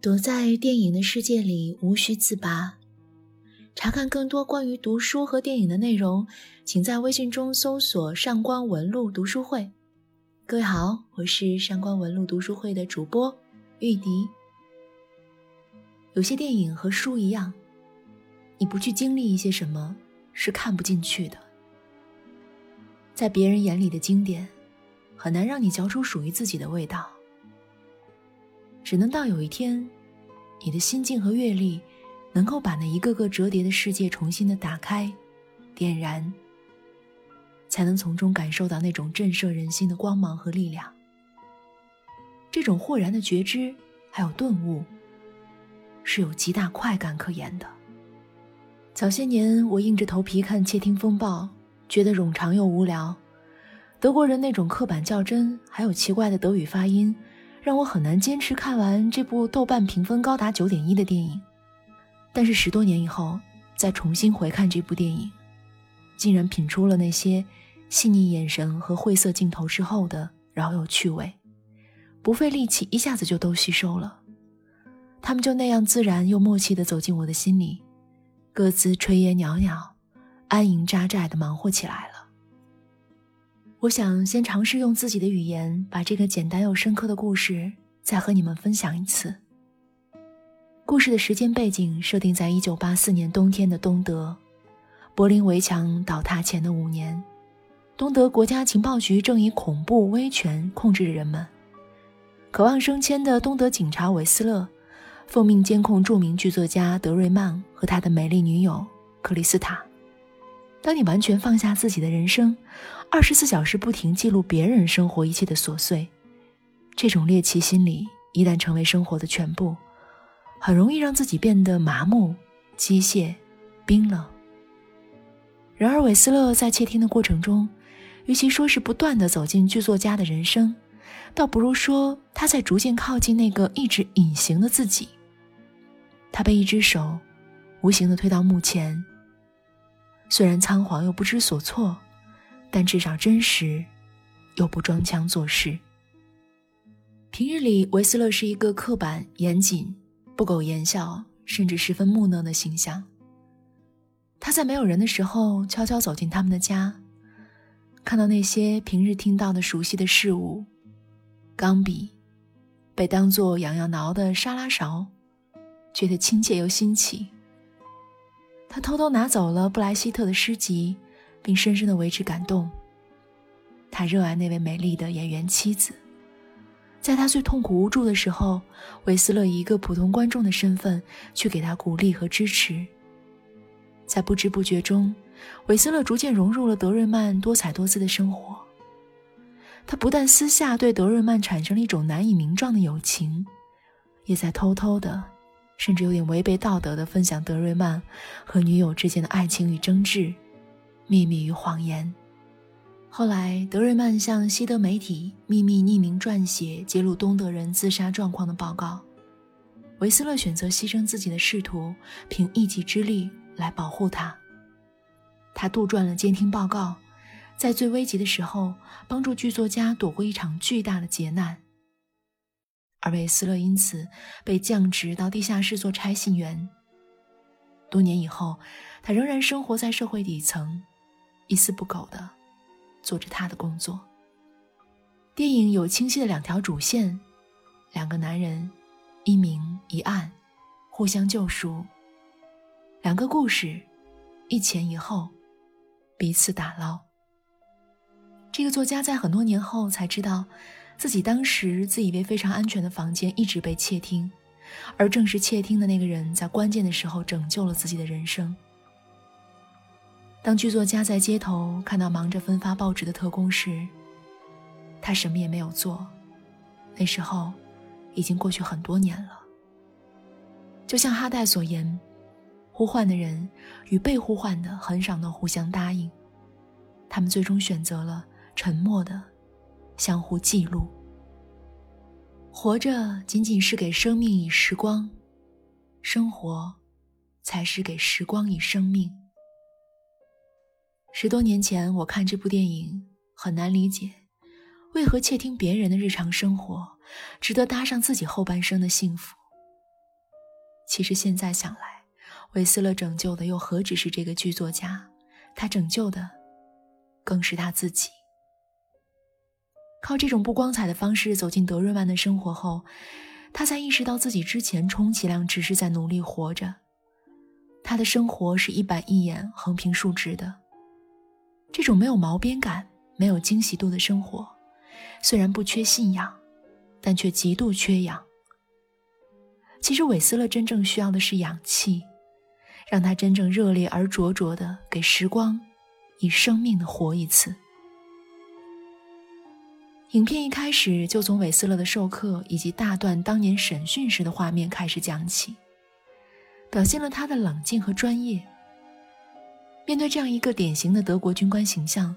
躲在电影的世界里，无需自拔。查看更多关于读书和电影的内容，请在微信中搜索“上官文露读书会”。各位好，我是上官文露读书会的主播玉笛。有些电影和书一样，你不去经历一些什么，是看不进去的。在别人眼里的经典，很难让你嚼出属于自己的味道。只能到有一天，你的心境和阅历能够把那一个个折叠的世界重新的打开、点燃，才能从中感受到那种震慑人心的光芒和力量。这种豁然的觉知还有顿悟，是有极大快感可言的。早些年，我硬着头皮看《窃听风暴》，觉得冗长又无聊，德国人那种刻板较真，还有奇怪的德语发音。让我很难坚持看完这部豆瓣评分高达九点一的电影，但是十多年以后再重新回看这部电影，竟然品出了那些细腻眼神和晦涩镜头之后的饶有趣味，不费力气一下子就都吸收了。他们就那样自然又默契地走进我的心里，各自炊烟袅袅，安营扎寨地忙活起来了。我想先尝试用自己的语言，把这个简单又深刻的故事再和你们分享一次。故事的时间背景设定在一九八四年冬天的东德，柏林围墙倒塌前的五年，东德国家情报局正以恐怖威权控制着人们。渴望升迁的东德警察韦斯勒，奉命监控著名剧作家德瑞曼和他的美丽女友克里斯塔。当你完全放下自己的人生，二十四小时不停记录别人生活一切的琐碎，这种猎奇心理一旦成为生活的全部，很容易让自己变得麻木、机械、冰冷。然而，韦斯勒在窃听的过程中，与其说是不断的走进剧作家的人生，倒不如说他在逐渐靠近那个一直隐形的自己。他被一只手无形的推到幕前。虽然仓皇又不知所措，但至少真实，又不装腔作势。平日里，维斯勒是一个刻板、严谨、不苟言笑，甚至十分木讷的形象。他在没有人的时候，悄悄走进他们的家，看到那些平日听到的熟悉的事物——钢笔，被当作痒痒挠的沙拉勺，觉得亲切又新奇。他偷偷拿走了布莱希特的诗集，并深深的为之感动。他热爱那位美丽的演员妻子，在他最痛苦无助的时候，韦斯勒以一个普通观众的身份去给他鼓励和支持。在不知不觉中，韦斯勒逐渐融入了德瑞曼多彩多姿的生活。他不但私下对德瑞曼产生了一种难以名状的友情，也在偷偷的。甚至有点违背道德的分享德瑞曼和女友之间的爱情与争执、秘密与谎言。后来，德瑞曼向西德媒体秘密匿名撰写揭露东德人自杀状况的报告。维斯勒选择牺牲自己的仕途，凭一己之力来保护他。他杜撰了监听报告，在最危急的时候帮助剧作家躲过一场巨大的劫难。而韦斯勒因此被降职到地下室做差信员。多年以后，他仍然生活在社会底层，一丝不苟地做着他的工作。电影有清晰的两条主线：两个男人，一明一暗，互相救赎；两个故事，一前一后，彼此打捞。这个作家在很多年后才知道。自己当时自以为非常安全的房间一直被窃听，而正是窃听的那个人在关键的时候拯救了自己的人生。当剧作家在街头看到忙着分发报纸的特工时，他什么也没有做。那时候，已经过去很多年了。就像哈代所言，呼唤的人与被呼唤的很少能互相答应，他们最终选择了沉默的。相互记录。活着仅仅是给生命以时光，生活才是给时光以生命。十多年前，我看这部电影，很难理解，为何窃听别人的日常生活，值得搭上自己后半生的幸福。其实现在想来，韦斯勒拯救的又何止是这个剧作家？他拯救的，更是他自己。靠这种不光彩的方式走进德瑞曼的生活后，他才意识到自己之前充其量只是在努力活着。他的生活是一板一眼、横平竖直的。这种没有毛边感、没有惊喜度的生活，虽然不缺信仰，但却极度缺氧。其实韦斯勒真正需要的是氧气，让他真正热烈而灼灼的给时光以生命的活一次。影片一开始就从韦斯勒的授课以及大段当年审讯时的画面开始讲起，表现了他的冷静和专业。面对这样一个典型的德国军官形象，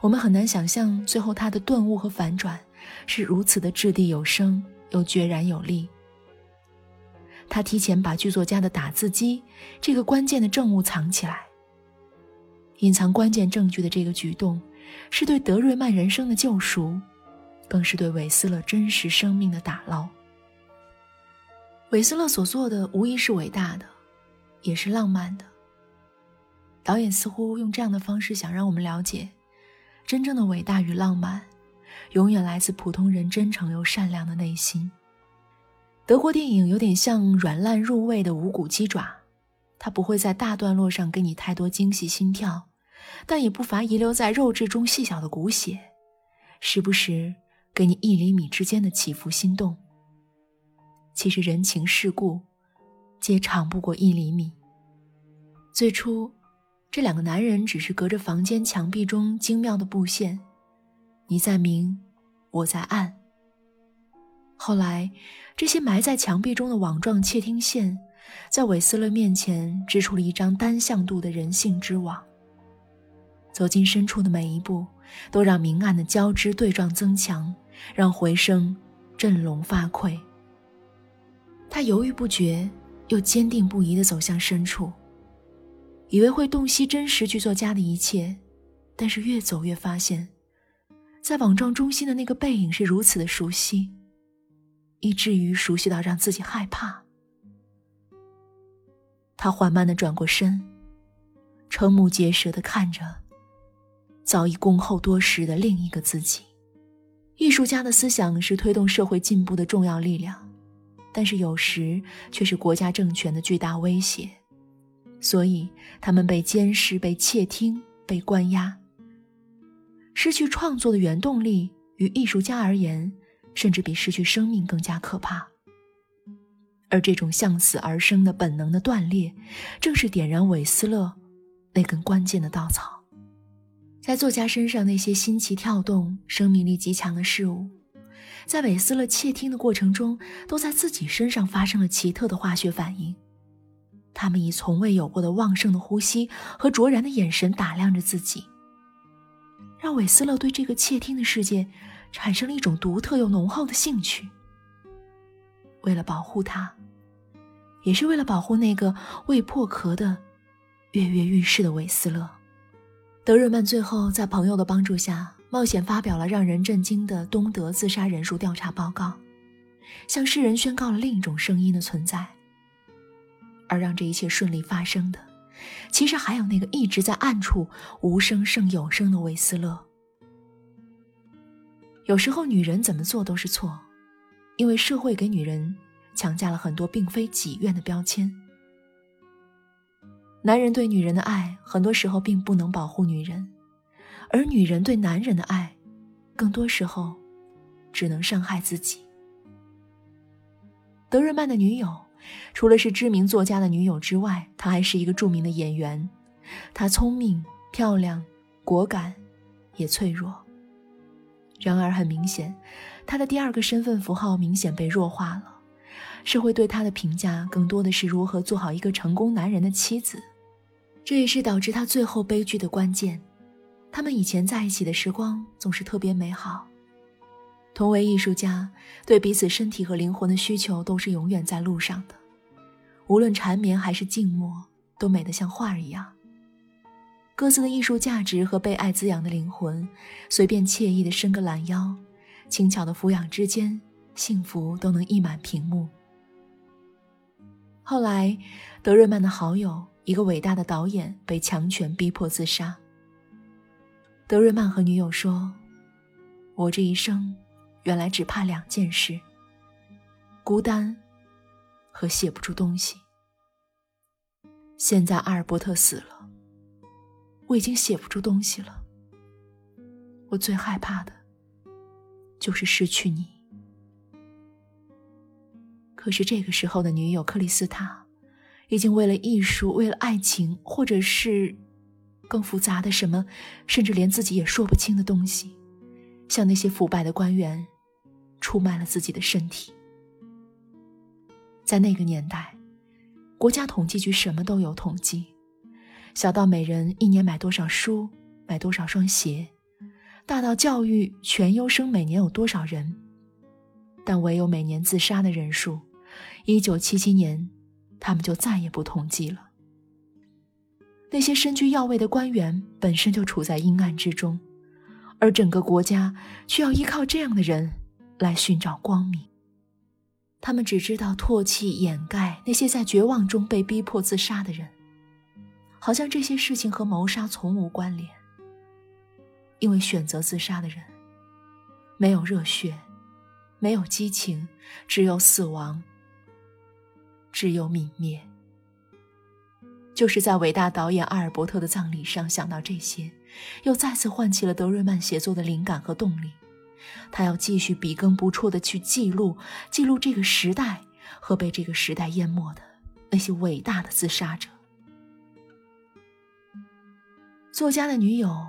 我们很难想象最后他的顿悟和反转是如此的掷地有声又决然有力。他提前把剧作家的打字机这个关键的证物藏起来，隐藏关键证据的这个举动，是对德瑞曼人生的救赎。更是对韦斯勒真实生命的打捞。韦斯勒所做的无疑是伟大的，也是浪漫的。导演似乎用这样的方式想让我们了解，真正的伟大与浪漫，永远来自普通人真诚又善良的内心。德国电影有点像软烂入味的无骨鸡爪，它不会在大段落上给你太多惊喜心跳，但也不乏遗留在肉质中细小的骨血，时不时。给你一厘米之间的起伏心动。其实人情世故，皆长不过一厘米。最初，这两个男人只是隔着房间墙壁中精妙的布线，你在明，我在暗。后来，这些埋在墙壁中的网状窃听线，在韦斯勒面前织出了一张单向度的人性之网。走进深处的每一步，都让明暗的交织对撞增强。让回声振聋发聩。他犹豫不决，又坚定不移地走向深处，以为会洞悉真实剧作家的一切，但是越走越发现，在网状中心的那个背影是如此的熟悉，以至于熟悉到让自己害怕。他缓慢的转过身，瞠目结舌的看着早已恭候多时的另一个自己。艺术家的思想是推动社会进步的重要力量，但是有时却是国家政权的巨大威胁，所以他们被监视、被窃听、被关押。失去创作的原动力，与艺术家而言，甚至比失去生命更加可怕。而这种向死而生的本能的断裂，正是点燃韦斯勒那根关键的稻草。在作家身上那些新奇跳动、生命力极强的事物，在韦斯勒窃听的过程中，都在自己身上发生了奇特的化学反应。他们以从未有过的旺盛的呼吸和卓然的眼神打量着自己，让韦斯勒对这个窃听的世界产生了一种独特又浓厚的兴趣。为了保护他，也是为了保护那个未破壳的跃跃欲试的韦斯勒。德瑞曼最后在朋友的帮助下，冒险发表了让人震惊的东德自杀人数调查报告，向世人宣告了另一种声音的存在。而让这一切顺利发生的，其实还有那个一直在暗处无声胜有声的韦斯勒。有时候，女人怎么做都是错，因为社会给女人强加了很多并非己愿的标签。男人对女人的爱，很多时候并不能保护女人，而女人对男人的爱，更多时候，只能伤害自己。德瑞曼的女友，除了是知名作家的女友之外，她还是一个著名的演员。她聪明、漂亮、果敢，也脆弱。然而，很明显，她的第二个身份符号明显被弱化了。社会对她的评价，更多的是如何做好一个成功男人的妻子。这也是导致他最后悲剧的关键。他们以前在一起的时光总是特别美好。同为艺术家，对彼此身体和灵魂的需求都是永远在路上的。无论缠绵还是静默，都美得像画一样。各自的艺术价值和被爱滋养的灵魂，随便惬意的伸个懒腰，轻巧的抚养之间，幸福都能溢满屏幕。后来，德瑞曼的好友，一个伟大的导演，被强权逼迫自杀。德瑞曼和女友说：“我这一生，原来只怕两件事：孤单和写不出东西。现在阿尔伯特死了，我已经写不出东西了。我最害怕的，就是失去你。”可是这个时候的女友克里斯塔，已经为了艺术，为了爱情，或者是更复杂的什么，甚至连自己也说不清的东西，向那些腐败的官员出卖了自己的身体。在那个年代，国家统计局什么都有统计，小到每人一年买多少书，买多少双鞋，大到教育全优生每年有多少人，但唯有每年自杀的人数。一九七七年，他们就再也不统计了。那些身居要位的官员本身就处在阴暗之中，而整个国家却要依靠这样的人来寻找光明。他们只知道唾弃、掩盖那些在绝望中被逼迫自杀的人，好像这些事情和谋杀从无关联。因为选择自杀的人，没有热血，没有激情，只有死亡。只有泯灭。就是在伟大导演阿尔伯特的葬礼上想到这些，又再次唤起了德瑞曼写作的灵感和动力。他要继续笔耕不辍地去记录，记录这个时代和被这个时代淹没的那些伟大的自杀者。作家的女友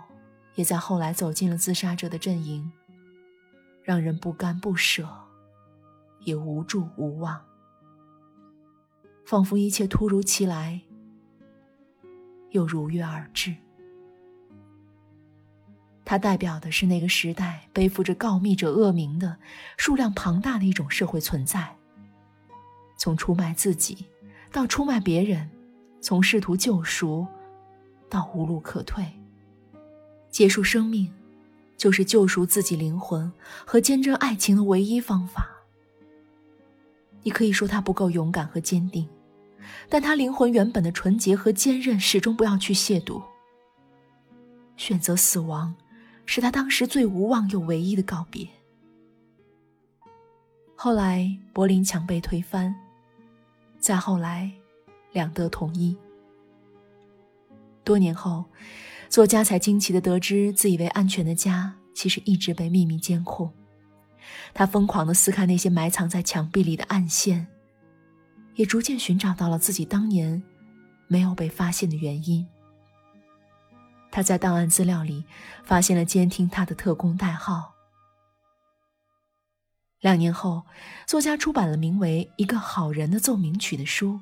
也在后来走进了自杀者的阵营，让人不甘不舍，也无助无望。仿佛一切突如其来，又如约而至。它代表的是那个时代背负着告密者恶名的数量庞大的一种社会存在。从出卖自己，到出卖别人，从试图救赎，到无路可退。结束生命，就是救赎自己灵魂和坚贞爱情的唯一方法。你可以说他不够勇敢和坚定。但他灵魂原本的纯洁和坚韧，始终不要去亵渎。选择死亡，是他当时最无望又唯一的告别。后来柏林墙被推翻，再后来，两德统一。多年后，作家才惊奇地得知，自以为安全的家，其实一直被秘密监控。他疯狂地撕开那些埋藏在墙壁里的暗线。也逐渐寻找到了自己当年没有被发现的原因。他在档案资料里发现了监听他的特工代号。两年后，作家出版了名为《一个好人的奏鸣曲》的书，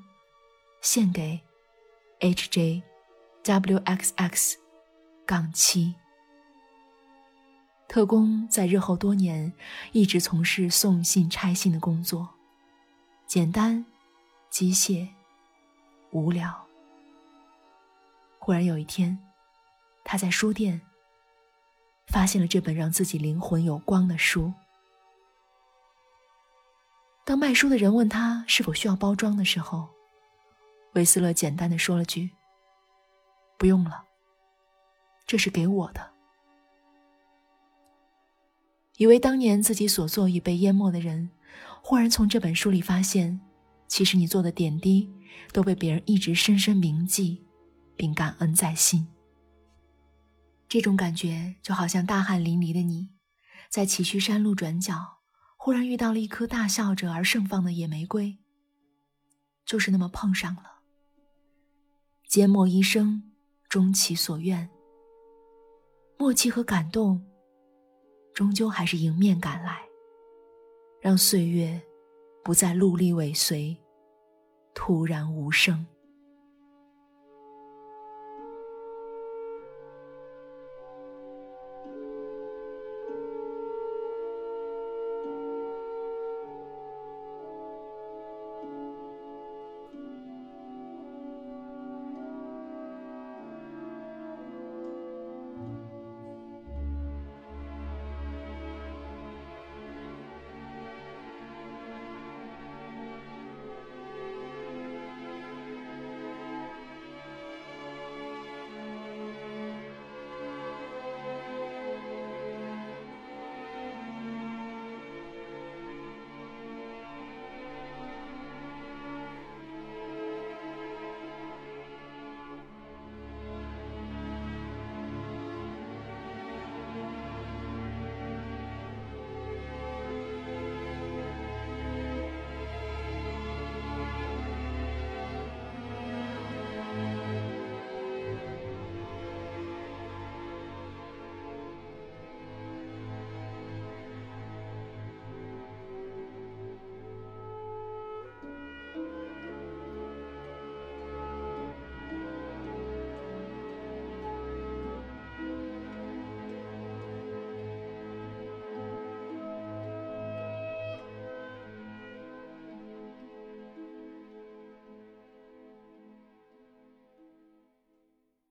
献给 H.J. W.X.X. 杠七。特工在日后多年一直从事送信拆信的工作，简单。机械，无聊。忽然有一天，他在书店发现了这本让自己灵魂有光的书。当卖书的人问他是否需要包装的时候，维斯勒简单的说了句：“不用了，这是给我的。”以为当年自己所做已被淹没的人，忽然从这本书里发现。其实你做的点滴都被别人一直深深铭记，并感恩在心。这种感觉就好像大汗淋漓的你，在崎岖山路转角，忽然遇到了一颗大笑着而盛放的野玫瑰，就是那么碰上了。缄默一生，终其所愿。默契和感动，终究还是迎面赶来，让岁月。不再陆离尾随，突然无声。